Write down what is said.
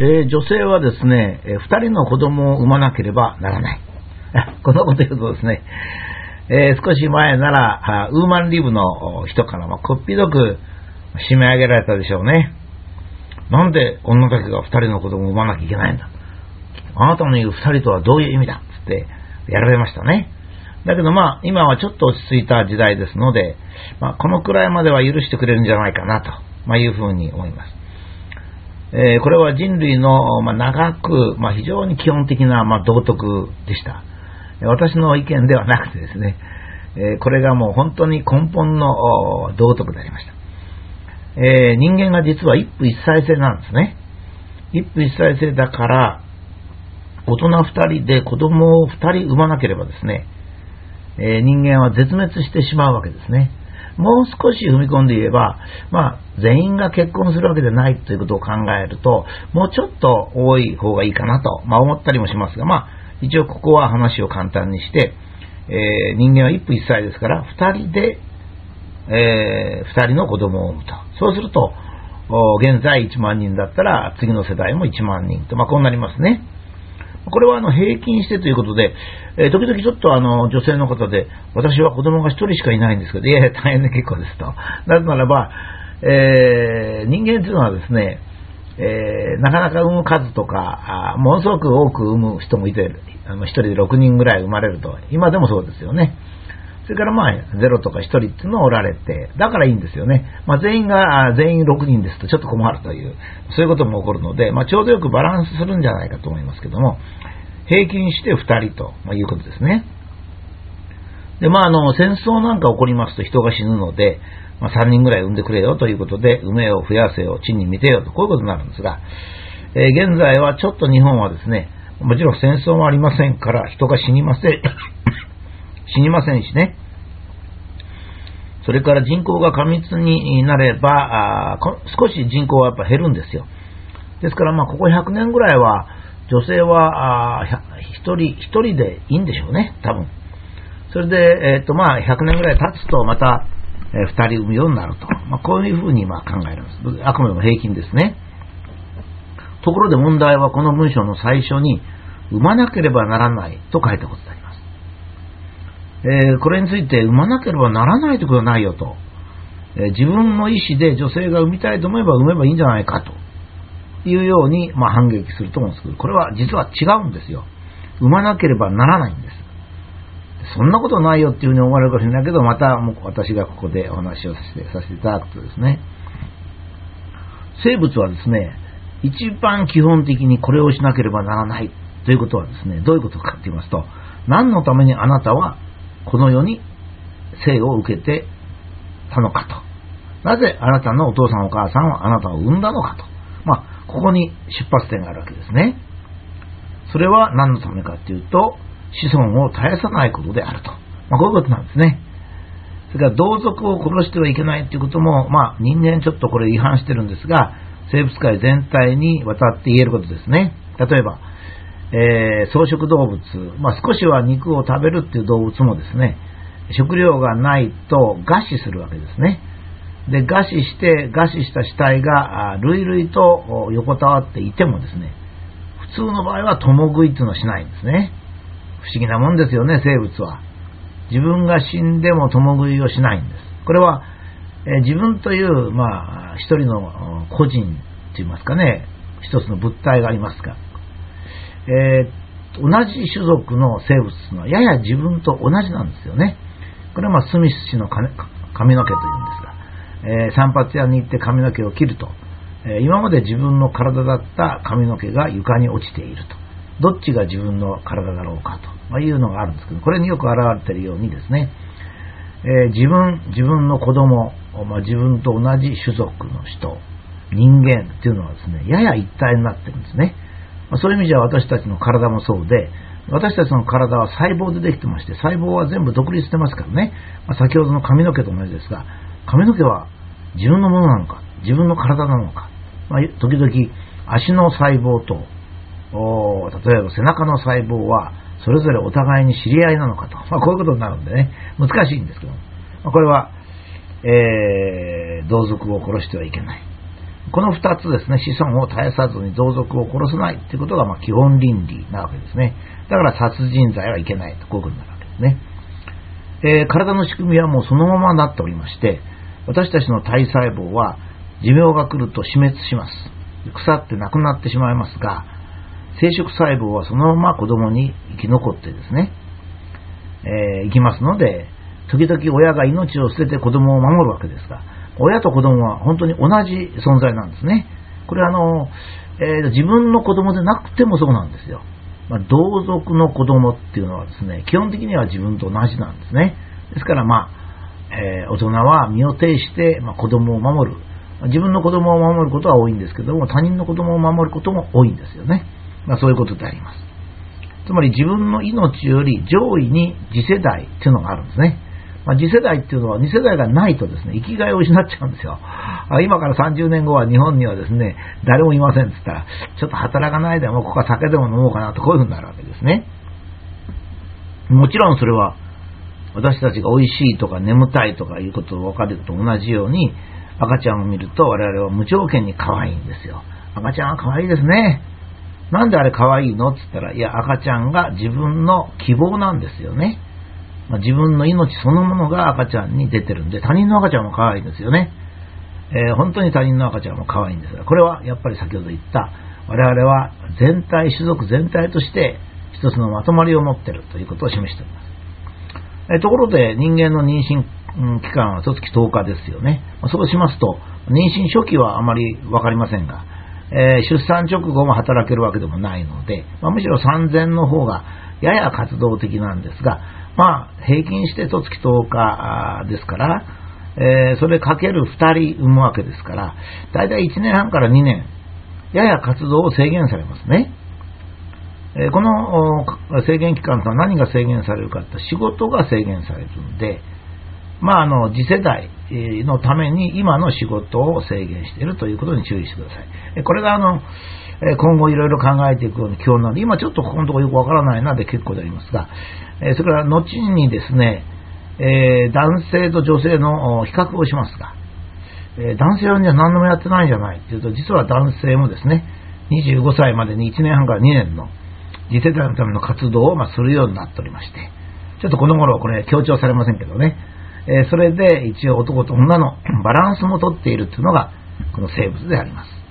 えー、女性はですね、えー、2人の子供を産まなければならない。このこと言うとですね、えー、少し前なら、ウーマンリブの人からもこっぴどく締め上げられたでしょうね。なんで女だけが2人の子供を産まなきゃいけないんだ。あなたの言う2人とはどういう意味だ？っつってやられましたね。だけどまあ、今はちょっと落ち着いた時代ですので、まあ、このくらいまでは許してくれるんじゃないかなと、まあ、いうふうに思います。えー、これは人類の、まあ、長く、まあ、非常に基本的な、まあ、道徳でした。私の意見ではなくてですね、えー、これがもう本当に根本の道徳でありました。えー、人間が実は一夫一妻制なんですね。一夫一妻制だから、大人二人で子供を二人産まなければですね、え、人間は絶滅してしまうわけですね。もう少し踏み込んで言えば、まあ、全員が結婚するわけでないということを考えると、もうちょっと多い方がいいかなと、まあ、思ったりもしますが、まあ、一応ここは話を簡単にして、えー、人間は一夫一妻ですから、二人で、えー、二人の子供を産むと。そうすると、現在1万人だったら、次の世代も1万人と、まあ、こうなりますね。これはあの平均してということで、えー、時々ちょっとあの女性の方で、私は子供が1人しかいないんですけど、いやいや、大変で結構ですと。なぜならば、えー、人間というのはですね、えー、なかなか産む数とか、ものすごく多く産む人もいて、あの1人で6人ぐらい生まれると、今でもそうですよね。それからまあ、0とか1人っていうのをおられて、だからいいんですよね。まあ、全員が、全員6人ですとちょっと困るという、そういうことも起こるので、まあ、ちょうどよくバランスするんじゃないかと思いますけども、平均して2人と、まいうことですね。で、まあ、あの、戦争なんか起こりますと人が死ぬので、まあ、3人ぐらい産んでくれよということで、梅を増やせよ、地に見てよと、こういうことになるんですが、えー、現在はちょっと日本はですね、もちろん戦争もありませんから、人が死にません。死にませんしね。それから人口が過密になれば、少し人口はやっぱ減るんですよ。ですから、まあ、ここ100年ぐらいは、女性は1人、1人でいいんでしょうね、多分。それで、えっ、ー、と、まあ、100年ぐらい経つと、また、えー、2人産むようになると。まあ、こういうふうにまあ考えます。あくまでも平均ですね。ところで問題はこの文章の最初に、産まなければならないと書いたことであります。えー、これについて産まなければならないということはないよと。えー、自分の意思で女性が産みたいと思えば産めばいいんじゃないかというように、まあ、反撃すると思うんですけど、これは実は違うんですよ。産まなければならないんです。そんなことないよっていうふうに思われるかもしれないけど、またもう私がここでお話をさせてさせていただくとですね、生物はですね、一番基本的にこれをしなければならないということはですね、どういうことかと言いますと、何のためにあなたはこの世に生を受けてたのかと。なぜあなたのお父さんお母さんはあなたを産んだのかと。まあ、ここに出発点があるわけですね。それは何のためかというと、子孫を絶やさないことであると。まあ、こういうことなんですね。それから同族を殺してはいけないということも、まあ、人間ちょっとこれ違反してるんですが、生物界全体にわたって言えることですね。例えば、えー、草食動物、まあ、少しは肉を食べるっていう動物もですね、食料がないと餓死するわけですね。で、餓死して、餓死した死体が、類々と横たわっていてもですね、普通の場合は共食いっていうのはしないんですね。不思議なもんですよね、生物は。自分が死んでも共食いをしないんです。これは、え自分という、まあ、一人の個人と言いますかね、一つの物体がありますが、えー、同じ種族の生物というのはやや自分と同じなんですよね。これは、ま、スミス氏の髪の毛というんですが、えー、散髪屋に行って髪の毛を切ると、えー、今まで自分の体だった髪の毛が床に落ちていると。どっちが自分の体だろうかと、いうのがあるんですけど、これによく表れているようにですね、え、自分、自分の子供、まあ、自分と同じ種族の人、人間っていうのはですね、やや一体になってるんですね。ま、そういう意味じゃ私たちの体もそうで、私たちの体は細胞でできてまして、細胞は全部独立してますからね、まあ、先ほどの髪の毛と同じですが、髪の毛は自分のものなのか、自分の体なのか、まあ、時々足の細胞と、例えば背中の細胞はそれぞれお互いに知り合いなのかと、まあ、こういうことになるんでね、難しいんですけど、ま、これは、えー、同族を殺してはいけない。この二つですね、子孫を絶やさずに同族を殺さないということがま基本倫理なわけですね。だから殺人罪はいけないと、こういうことになるわけですね。えー、体の仕組みはもうそのままになっておりまして、私たちの体細胞は寿命が来ると死滅します。腐ってなくなってしまいますが、生殖細胞はそのまま子供に生き残ってですね、えー、生きますので、時々親が命を捨てて子供を守るわけですが、親と子供は本当に同じ存在なんですね。これはあの、えー、自分の子供でなくてもそうなんですよ。まあ、同族の子供っていうのはですね、基本的には自分と同じなんですね。ですからまあ、えー、大人は身を挺して、まあ、子供を守る。自分の子供を守ることは多いんですけども、他人の子供を守ることも多いんですよね。まあ、そういうことであります。つまり自分の命より上位に次世代っていうのがあるんですね。まあ、次世代っていうのは2世代がないとですね、生きがいを失っちゃうんですよ。今から30年後は日本にはですね、誰もいませんって言ったら、ちょっと働かないでもここは酒でも飲もうかなとこういうふうになるわけですね。もちろんそれは私たちが美味しいとか眠たいとかいうことを分かると同じように赤ちゃんを見ると我々は無条件に可愛いんですよ。赤ちゃんは可愛いですね。なんであれ可愛いのって言ったら、いや赤ちゃんが自分の希望なんですよね。まあ、自分の命そのものが赤ちゃんに出てるんで、他人の赤ちゃんも可愛いんですよね。えー、本当に他人の赤ちゃんも可愛いんですが、これはやっぱり先ほど言った、我々は全体、種族全体として一つのまとまりを持っているということを示しております。えー、ところで人間の妊娠期間は1月10日ですよね。そうしますと、妊娠初期はあまりわかりませんが、えー、出産直後も働けるわけでもないので、まあ、むしろ産前の方がやや活動的なんですが、まあ、平均して十月10日ですから、えー、それかける2人産むわけですから、だいたい1年半から2年、やや活動を制限されますね。えー、この制限期間とは何が制限されるかって仕事が制限されるんで、まあ、あの、次世代のために今の仕事を制限しているということに注意してください。これがあの、え今後いろいろ考えていくように今日なので、今ちょっとここのところよくわからないなで結構でありますが、えそれから後にですね、え男性と女性の比較をしますが、え男性はじゃ何でもやってないじゃないっていうと、実は男性もですね、25歳までに1年半から2年の次世代のための活動をまするようになっておりまして、ちょっとこの頃これ強調されませんけどね、えそれで一応男と女のバランスもとっているというのがこの生物であります。